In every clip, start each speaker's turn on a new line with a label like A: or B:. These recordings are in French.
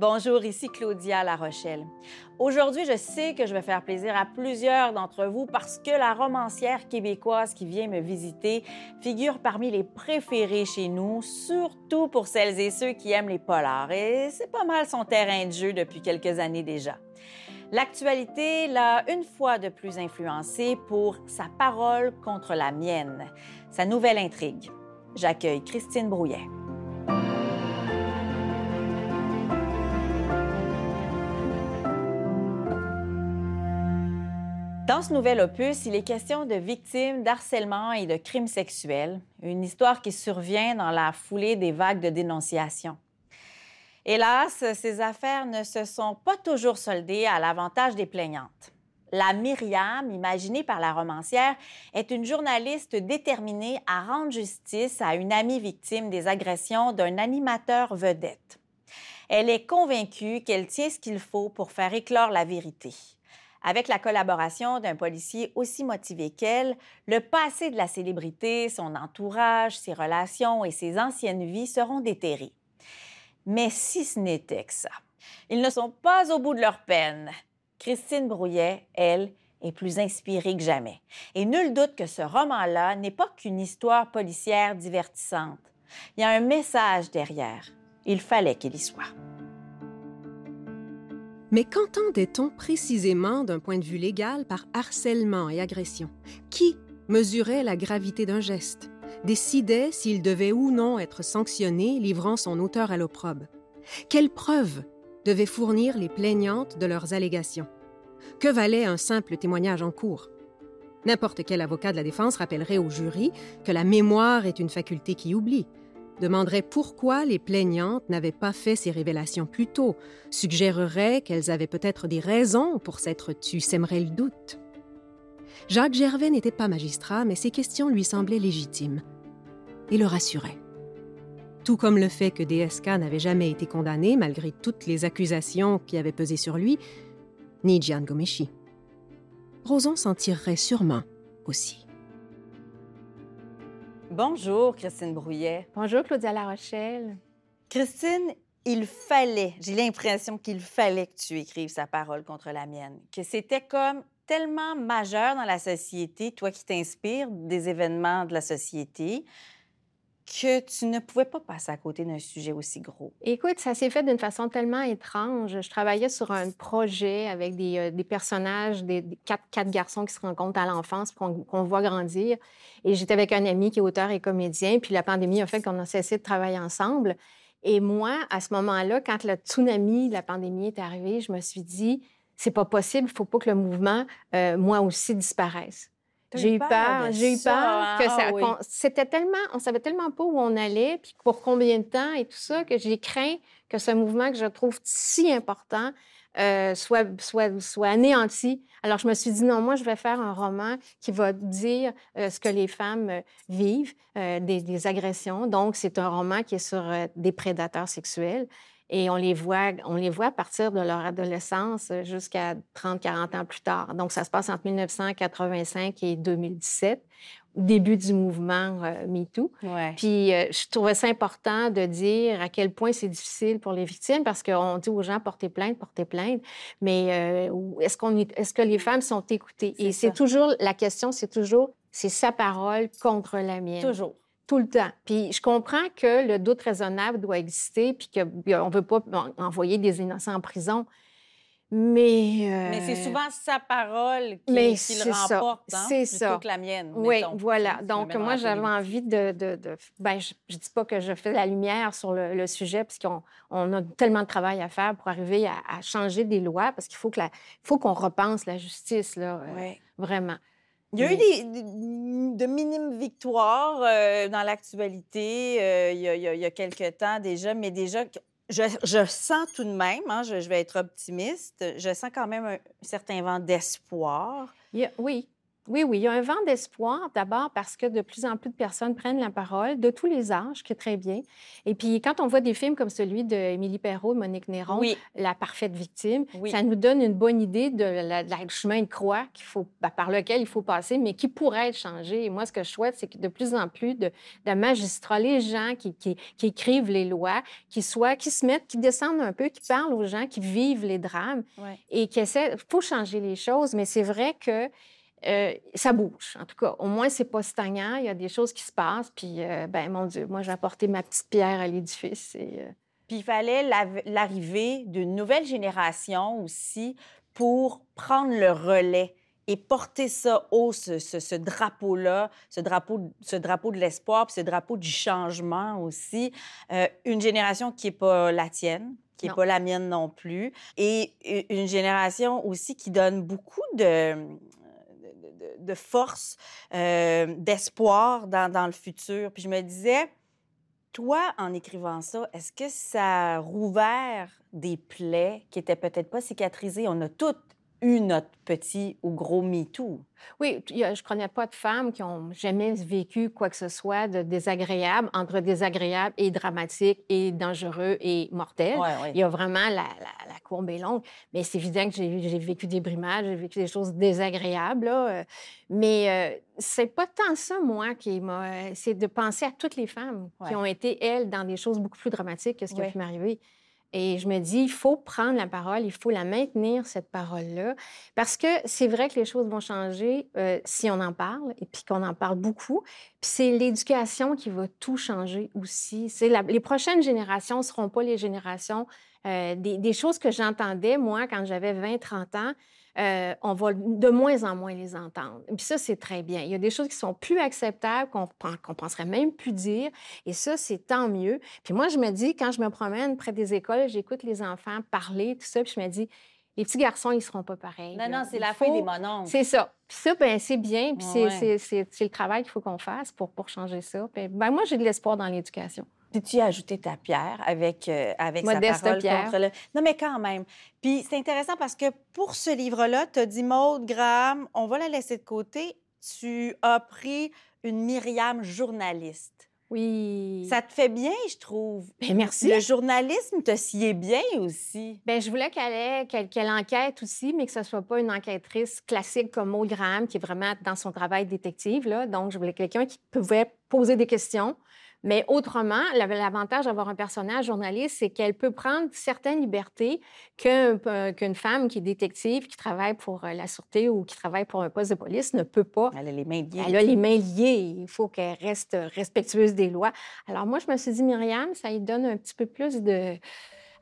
A: Bonjour, ici Claudia La Rochelle. Aujourd'hui, je sais que je vais faire plaisir à plusieurs d'entre vous parce que la romancière québécoise qui vient me visiter figure parmi les préférées chez nous, surtout pour celles et ceux qui aiment les polars. Et c'est pas mal son terrain de jeu depuis quelques années déjà. L'actualité l'a une fois de plus influencé pour sa parole contre la mienne, sa nouvelle intrigue. J'accueille Christine Brouillet. Dans ce nouvel opus, il est question de victimes d'harcèlement et de crimes sexuels, une histoire qui survient dans la foulée des vagues de dénonciation. Hélas, ces affaires ne se sont pas toujours soldées à l'avantage des plaignantes. La Myriam, imaginée par la romancière, est une journaliste déterminée à rendre justice à une amie victime des agressions d'un animateur vedette. Elle est convaincue qu'elle tient ce qu'il faut pour faire éclore la vérité. Avec la collaboration d'un policier aussi motivé qu'elle, le passé de la célébrité, son entourage, ses relations et ses anciennes vies seront déterrés. Mais si ce n'était que ça, ils ne sont pas au bout de leur peine. Christine Brouillet, elle, est plus inspirée que jamais. Et nul doute que ce roman-là n'est pas qu'une histoire policière divertissante. Il y a un message derrière. Il fallait qu'il y soit.
B: Mais qu'entendait-on précisément d'un point de vue légal par harcèlement et agression? Qui mesurait la gravité d'un geste? Décidait s'il devait ou non être sanctionné, livrant son auteur à l'opprobre? Quelles preuves devaient fournir les plaignantes de leurs allégations? Que valait un simple témoignage en cours? N'importe quel avocat de la défense rappellerait au jury que la mémoire est une faculté qui oublie, demanderait pourquoi les plaignantes n'avaient pas fait ces révélations plus tôt, suggérerait qu'elles avaient peut-être des raisons pour s'être tues, sèmerait le doute. Jacques Gervais n'était pas magistrat, mais ces questions lui semblaient légitimes et le rassuraient. Tout comme le fait que DSK n'avait jamais été condamné malgré toutes les accusations qui avaient pesé sur lui, ni Gian Gomeshi. Roson s'en tirerait sûrement aussi.
A: Bonjour, Christine Brouillet.
C: Bonjour, Claudia La Rochelle.
A: Christine, il fallait, j'ai l'impression qu'il fallait que tu écrives sa parole contre la mienne, que c'était comme tellement majeur dans la société, toi qui t'inspires des événements de la société, que tu ne pouvais pas passer à côté d'un sujet aussi gros.
C: Écoute, ça s'est fait d'une façon tellement étrange. Je travaillais sur un projet avec des, euh, personnages, des, quatre, garçons qui se rencontrent à l'enfance, qu'on qu voit grandir. Et j'étais avec un ami qui est auteur et comédien, puis la pandémie a fait qu'on a cessé de travailler ensemble. Et moi, à ce moment-là, quand le tsunami de la pandémie est arrivé, je me suis dit, c'est pas possible, il faut pas que le mouvement, euh, moi aussi, disparaisse. J'ai eu peur, j'ai eu peur
A: hein?
C: que
A: Ah
C: ça.
A: oui.
C: qu'on- C'était tellement, on savait tellement pas où on allait, puis pour combien de temps et tout ça, que j'ai craint que ce mouvement que je trouve si important euh, soit, soit, soit anéanti. Alors je me suis dit non, moi je vais faire un roman qui va dire euh, ce que les femmes euh, vivent, euh, des, des agressions. Donc c'est un roman qui est sur euh, des prédateurs sexuels. Et on les voit, on les voit à partir de leur adolescence euh, jusqu'à 30-40 ans plus tard. Donc, ça se passe entre 1985 et 2017, début du mouvement euh, MeToo.
A: Ouais.
C: Puis, euh, je trouvais ça important de dire à quel point c'est difficile pour les victimes parce qu'on dit aux gens portez plainte, portez plainte, mais euh, est-ce qu'on est, est-ce que les femmes sont écoutées? Et c'est toujours la question, c'est toujours c'est sa parole contre la mienne
A: Toujours.
C: Tout le temps. Puis je comprends que le doute raisonnable doit exister, puis qu'on ne veut pas en- envoyer des innocents en prison. Mais. euh,
A: Mais c'est souvent sa parole qui,
C: mais
A: qui le
C: ça.
A: remporte, hein,
C: C'est
A: plutôt
C: ça.
A: que la mienne.
C: Oui,
A: mettons.
C: voilà. Donc, moi, j'avais envie de. de, de- ben, je ne dis pas que je fais la lumière sur le, le sujet, parce qu'on on a tellement de travail à faire pour arriver à, à changer des lois, parce qu'il faut que la- qu'on repense la justice, là, euh,
A: Ouais.
C: vraiment.
A: Il y a eu des, des- de minimes victoires euh, dans l'actualité euh, il, y a, il y a- il y a quelques temps déjà, mais déjà, je, je sens tout de même, hein, je, je vais être optimiste, je sens quand même un certain vent d'espoir.
C: Oui. Oui, oui, il y a un vent d'espoir d'abord parce que de plus en plus de personnes prennent la parole de tous les âges, qui est très bien. Et puis quand on voit des films comme celui d'Émilie Perrault, Monique Néron, La parfaite victime, ça nous donne une bonne idée de la, chemin de croix qu'il faut, ben, par lequel il faut passer, mais qui pourrait être changé. Et moi, ce que je souhaite, c'est que de plus en plus de, magistrats, les gens qui, qui, écrivent les lois, qui soient, qui se mettent, qui descendent un peu, qui parlent aux gens, qui vivent les drames et qui essaient. Il faut changer les choses, mais c'est vrai que euh, ça bouge. En tout cas, au moins, c'est pas stagnant. Il y a des choses qui se passent. Puis, euh, ben mon Dieu, moi, j'ai apporté ma petite pierre à l'édifice. Et, euh,
A: Puis, il fallait l'arrivée d'une nouvelle génération aussi pour prendre le relais et porter ça haut, ce, drapeau-là, ce drapeau, ce drapeau de l'espoir, puis ce drapeau du changement aussi. une génération qui n'est pas la tienne, qui n'est pas la mienne non plus, et une génération aussi qui donne beaucoup de de, force, euh, d'espoir dans, le futur. Puis je me disais, toi, en écrivant ça, est-ce que ça a rouvert des plaies qui étaient peut-être pas cicatrisées? On a toutes eu notre petit ou gros MeToo.
C: Oui, je ne connais pas de femmes qui ont jamais vécu quoi que ce soit de désagréable, entre désagréable et dramatique et dangereux et mortel. Il y a vraiment la, la, courbe est longue. Mais c'est évident que j'ai vécu des brimades, j'ai vécu des choses désagréables. Euh, mais euh, c'est pas tant ça, moi, qui m'a... C'est de penser à toutes les femmes qui ont été, elles, dans des choses beaucoup plus dramatiques que ce qui a pu m'arriver. Et je me dis, il faut prendre la parole, il faut la maintenir, cette parole-là, parce que c'est vrai que les choses vont changer euh, si on en parle, et puis qu'on en parle beaucoup. Puis c'est l'éducation qui va tout changer aussi. Les prochaines générations ne seront pas les générations euh, des, des, choses que j'entendais, moi, quand j'avais 20-30 ans. Euh, on va de moins en moins les entendre. Puis ça, c'est très bien. Il y a des choses qui sont plus acceptables, qu'on ne penserait même plus dire. Et ça, c'est tant mieux. Puis moi, je me dis, quand je me promène près des écoles, j'écoute les enfants parler, tout ça, puis je me dis, les petits garçons, ils ne seront pas pareils.
A: Non, non, c'est la fin des mononcles.
C: C'est ça. Puis ça, ben, c'est bien. Puis c'est le travail qu'il faut qu'on fasse pour, pour changer ça. Puis, ben, moi, j'ai de l'espoir dans l'éducation.
A: Puis tu as ajouté ta pierre avec, euh, avec sa parole pierre. contre le... Non, mais quand même. Puis c'est intéressant parce que pour ce livre-là, tu as dit, Maude, Graham, on va la laisser de côté. Tu as pris une Myriam journaliste.
C: Oui.
A: Ça te fait bien, je trouve.
C: Bien, merci.
A: Le journalisme te sied bien aussi.
C: Bien, je voulais qu'elle qu'elle enquête aussi, mais que ce soit pas une enquêtrice classique comme Maud Graham, qui est vraiment dans son travail détective. Là. Donc, je voulais quelqu'un qui pouvait poser des questions, mais autrement, l'avantage d'avoir un personnage journaliste, c'est qu'elle peut prendre certaines libertés qu'une femme qui est détective, qui travaille pour euh, la sûreté ou qui travaille pour un poste de police ne peut pas.
A: Elle a les mains liées.
C: Elle a les mains liées. Il faut qu'elle reste respectueuse des lois. Alors moi, je me suis dit, Myriam, ça lui donne un petit peu plus de...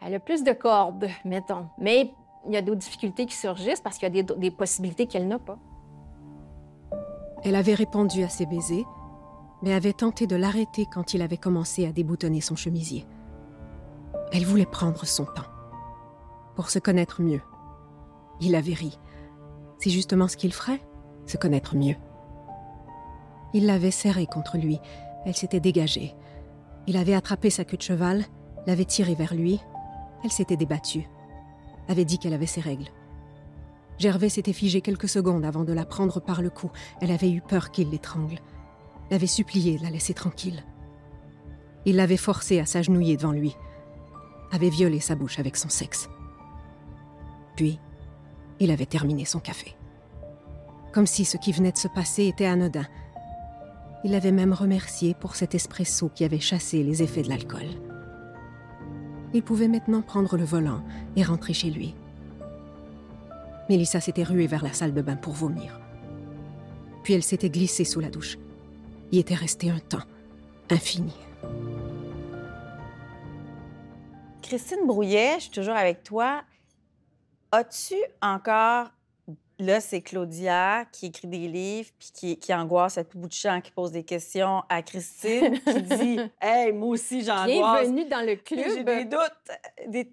C: Elle a plus de cordes, mettons. Mais il y a d'autres difficultés qui surgissent parce qu'il y a des, des possibilités qu'elle n'a pas.
B: Elle avait répondu à ses baisers mais avait tenté de l'arrêter quand il avait commencé à déboutonner son chemisier. Elle voulait prendre son temps, pour se connaître mieux. Il avait ri. C'est justement ce qu'il ferait, se connaître mieux. Il l'avait serrée contre lui, elle s'était dégagée. Il avait attrapé sa queue de cheval, l'avait tirée vers lui, elle s'était débattue, avait dit qu'elle avait ses règles. Gervais s'était figé quelques secondes avant de la prendre par le cou, elle avait eu peur qu'il l'étrangle l'avait supplié de la laisser tranquille. Il l'avait forcé à s'agenouiller devant lui, avait violé sa bouche avec son sexe. Puis, il avait terminé son café. Comme si ce qui venait de se passer était anodin. Il l'avait même remercié pour cet espresso qui avait chassé les effets de l'alcool. Il pouvait maintenant prendre le volant et rentrer chez lui. Mélissa s'était ruée vers la salle de bain pour vomir. Puis elle s'était glissée sous la douche y était resté un temps infini.
A: Christine Brouillet, je suis toujours avec toi. As-tu encore Là, c'est Claudia qui écrit des livres puis qui, qui angoisse à tout bout de champ, qui pose des questions à Christine, qui dit Hey, moi aussi, j'angoisse.
C: Bienvenue dans le club.
A: J'ai des doutes. Des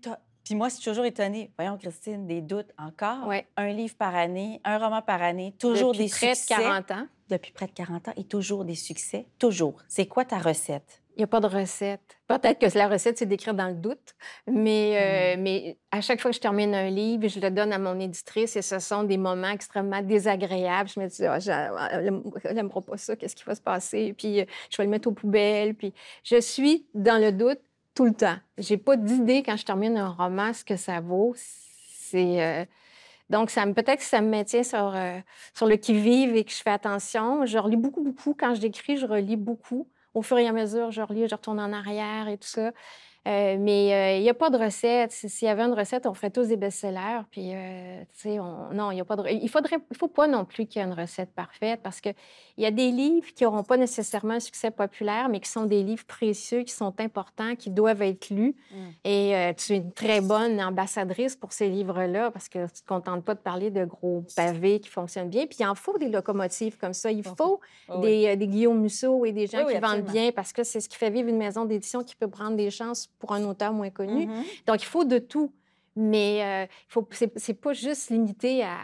A: puis moi, je suis toujours étonnée. Voyons, Christine, des doutes encore.
C: Ouais.
A: Un livre par année, un roman par année, toujours
C: Depuis
A: des
C: près
A: succès.
C: de 40 ans
A: depuis près de 40 ans et toujours des succès. Toujours. C'est quoi ta recette?
C: Il n'y a pas de recette. Peut-être que la recette, c'est d'écrire dans le doute, mais, euh,
A: Mm.
C: mais à chaque fois que je termine un livre, je le donne à mon éditrice et ce sont des moments extrêmement désagréables. Je me dis, j'ai- elle n'aimera pas ça, qu'est-ce qui va se passer? Puis euh, je vais le mettre aux poubelles. Puis je suis dans le doute tout le temps. J'ai pas d'idée quand je termine un roman ce que ça vaut. C'est. euh, donc, ça me- peut-être que ça me maintient sur, euh, sur le qui-vive et que je fais attention. Je relis beaucoup, beaucoup. Quand je décris, je relis beaucoup. Au fur et à mesure, je relis, je retourne en arrière et tout ça. Euh, mais euh, il n'y a pas de recette. Si- S'il y avait une recette, on ferait tous des best-sellers. Puis, euh, tu sais, on- non, il n'y a pas de... Il faudrait... Il faut pas non plus qu'il y ait une recette parfaite parce qu'il y a des livres qui n'auront pas nécessairement un succès populaire, mais qui sont des livres précieux, qui sont importants, qui doivent être lus.
A: Mm.
C: Et euh, tu es une très bonne ambassadrice pour ces livres-là parce que tu ne te contentes pas de parler de gros pavés qui fonctionnent bien. Puis il en faut des locomotives comme ça. Il faut
A: Oh,
C: des, euh, des Guillaume Musso et des gens
A: Oui, oui,
C: qui vendent bien parce que c'est ce qui fait vivre une maison d'édition qui peut prendre des chances pour un auteur moins connu.
A: Mhm.
C: Donc, il faut de tout. Mais euh, c'est, c'est pas juste limité à.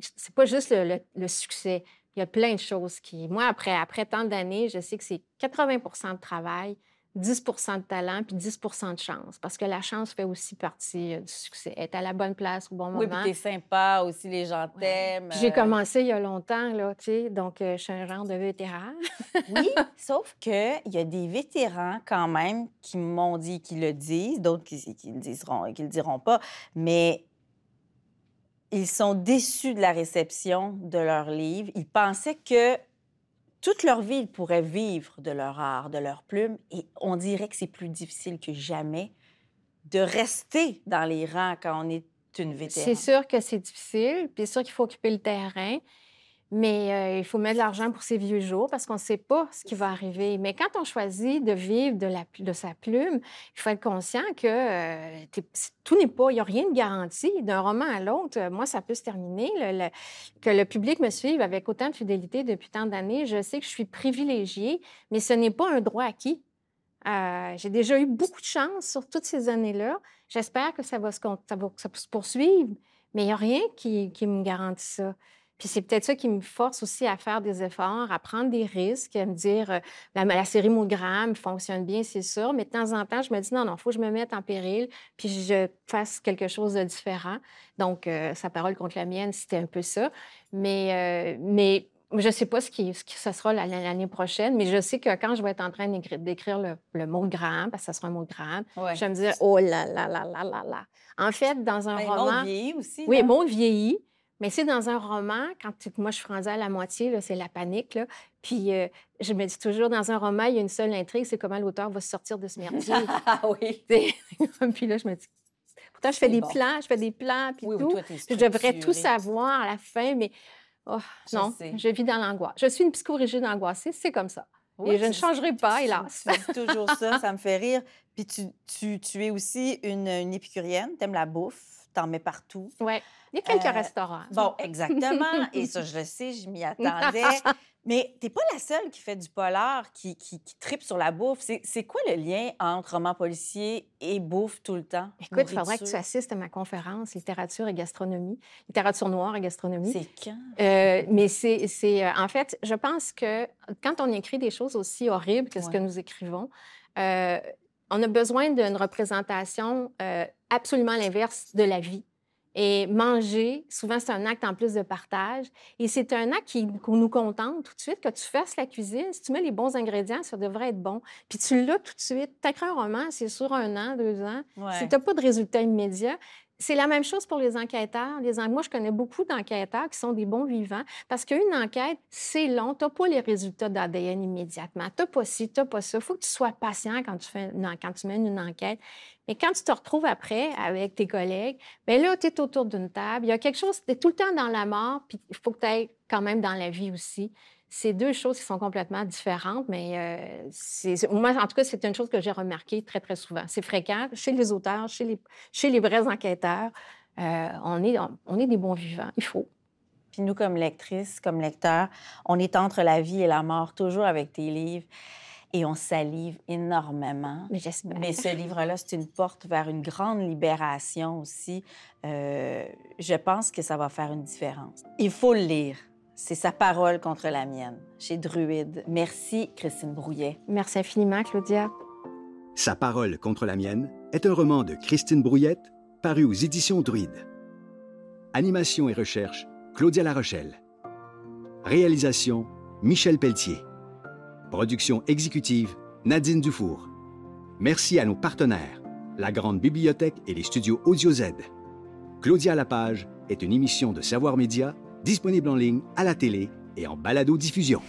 C: C'est pas juste le, le- le succès. Il y a plein de choses qui. Moi, après, après tant d'années, je sais que c'est 80% de travail, 10% de talent, puis 10% de chance. Parce que la chance fait aussi partie euh, du succès. Être à la bonne place au bon
A: Oui, puis
C: moment.
A: t'es sympa aussi, les gens t'aiment.
C: J'ai
A: euh,
C: commencé il y a longtemps, là, tu sais, donc euh, je suis un genre de vétéran.
A: Oui, sauf qu'il y a des vétérans quand même qui m'ont dit qu'ils le disent, d'autres qui, qui le diront, qui le diront pas, mais ils sont déçus de la réception de leur livre. Ils pensaient que toute leur vie, ils pourraient vivre de leur art, de leur plume, et on dirait que c'est plus difficile que jamais de rester dans les rangs quand on est une vétérane.
C: C'est sûr que c'est difficile, puis c'est sûr qu'il faut occuper le terrain, mais euh, il faut mettre de l'argent pour ses vieux jours parce qu'on ne sait pas ce qui va arriver. Mais quand on choisit de vivre de, sa plume, il faut être conscient que euh, tout n'est pas, il n'y a rien de garanti. D'un roman à l'autre, euh, moi, ça peut se terminer. que le public me suive avec autant de fidélité depuis tant d'années, je sais que je suis privilégiée, mais ce n'est pas un droit acquis. J'ai déjà eu beaucoup de chance sur toutes ces années-là. J'espère que ça va se poursuivre, mais il n'y a rien qui, qui me garantit ça. Puis c'est peut-être ça qui me force aussi à faire des efforts, à prendre des risques, à me dire euh, la, la série Monogramme fonctionne bien, c'est sûr, mais de temps en temps, je me dis non, non, il faut que je me mette en péril, puis je fasse quelque chose de différent. Donc, euh, sa parole contre la mienne, c'était un peu ça. Mais, euh, mais je ne sais pas ce qui, ce qui ce sera la- la- l'année prochaine, mais je sais que quand je vais être en train d'écrire, le, le mot gramme, parce que ça sera un mot gramme,
A: Ouais.
C: je vais me dire oh là là là là là là. En fait, dans un
A: Ben,
C: roman.
A: Aussi.
C: Oui, bon vieilli. Mais c'est dans un roman, quand tu- moi je suis rendue à la moitié, c'est la panique. Là. Puis euh, je me dis toujours, dans un roman, il y a une seule intrigue, c'est comment l'auteur va se sortir de ce merdier.
A: Ah oui.
C: Puis là, je me dis, pourtant, je fais des
A: bon.
C: plans, je fais des plans, puis
A: Oui, oui,
C: tout.
A: toi, t'es
C: Puis je devrais tout savoir à la fin, mais oh,
A: Je
C: non,
A: sais.
C: je vis dans l'angoisse. Je suis une psychorigide angoissée, c'est comme ça.
A: Oui,
C: Et je ne changerai pas, hélas.
A: Tu dis toujours ça, ça me fait rire. Puis tu, tu, tu es aussi une, une épicurienne, t'aimes la bouffe, t'en mets partout.
C: Oui, il y a quelques
A: Euh,
C: restaurants.
A: Bon, exactement. Et ça, je le sais, je m'y attendais. Mais t'es pas la seule qui fait du polar, qui, qui, qui tripe sur la bouffe. C'est quoi le lien entre roman policier et bouffe tout le temps?
C: Écoute, il faudrait que tu assistes à ma conférence littérature et gastronomie, littérature noire et gastronomie.
A: C'est quand?
C: Euh, mais c'est, euh, en fait, je pense que quand on écrit des choses aussi horribles que ce que nous écrivons, euh, on a besoin d'une représentation euh, absolument l'inverse de la vie. Et manger, souvent, c'est un acte en plus de partage. Et c'est un acte qui qu'on nous contente tout de suite, que tu fasses la cuisine. Si tu mets les bons ingrédients, ça devrait être bon. Puis tu l'as tout de suite. Tu écrit un roman, c'est sur un an, deux ans.
A: Ouais.
C: Si tu n'as pas de résultats immédiats, c'est la même chose pour les enquêteurs. Les Moi, je connais beaucoup d'enquêteurs qui sont des bons vivants parce qu'une enquête, c'est long. Tu n'as pas les résultats d'ADN immédiatement. Tu n'as pas ci, tu n'as pas ça. Il faut que tu sois patient quand tu, fais quand tu mènes une enquête. Mais quand tu te retrouves après avec tes collègues, bien là, tu es autour d'une table. Il y a quelque chose, tu es tout le temps dans la mort, puis il faut que tu ailles quand même dans la vie aussi. C'est deux choses qui sont complètement différentes, mais euh, c'est, c'est- moi, en tout cas, c'est une chose que j'ai remarquée très, très souvent. C'est fréquent chez les auteurs, chez les, chez les vrais enquêteurs. Euh, on, est, on, on est des bons vivants. Il faut.
A: Puis nous, comme lectrices, comme lecteurs, on est entre la vie et la mort, toujours avec tes livres. Et on salive énormément.
C: Mais j'espère.
A: Mais ce livre-là, c'est une porte vers une grande libération aussi. Euh, je pense que ça va faire une différence. Il faut le lire. C'est sa parole contre la mienne, chez Druide. Merci, Christine Brouillet.
C: Merci infiniment, Claudia.
D: Sa parole contre la mienne est un roman de Christine Brouillette, paru aux éditions Druide. Animation et recherche, Claudia Larochelle. Réalisation, Michel Pelletier. Production exécutive, Nadine Dufour. Merci à nos partenaires, la Grande Bibliothèque et les studios Audio Z. Claudia Lapage est une émission de Savoir Média disponible en ligne, à la télé et en balado-diffusion.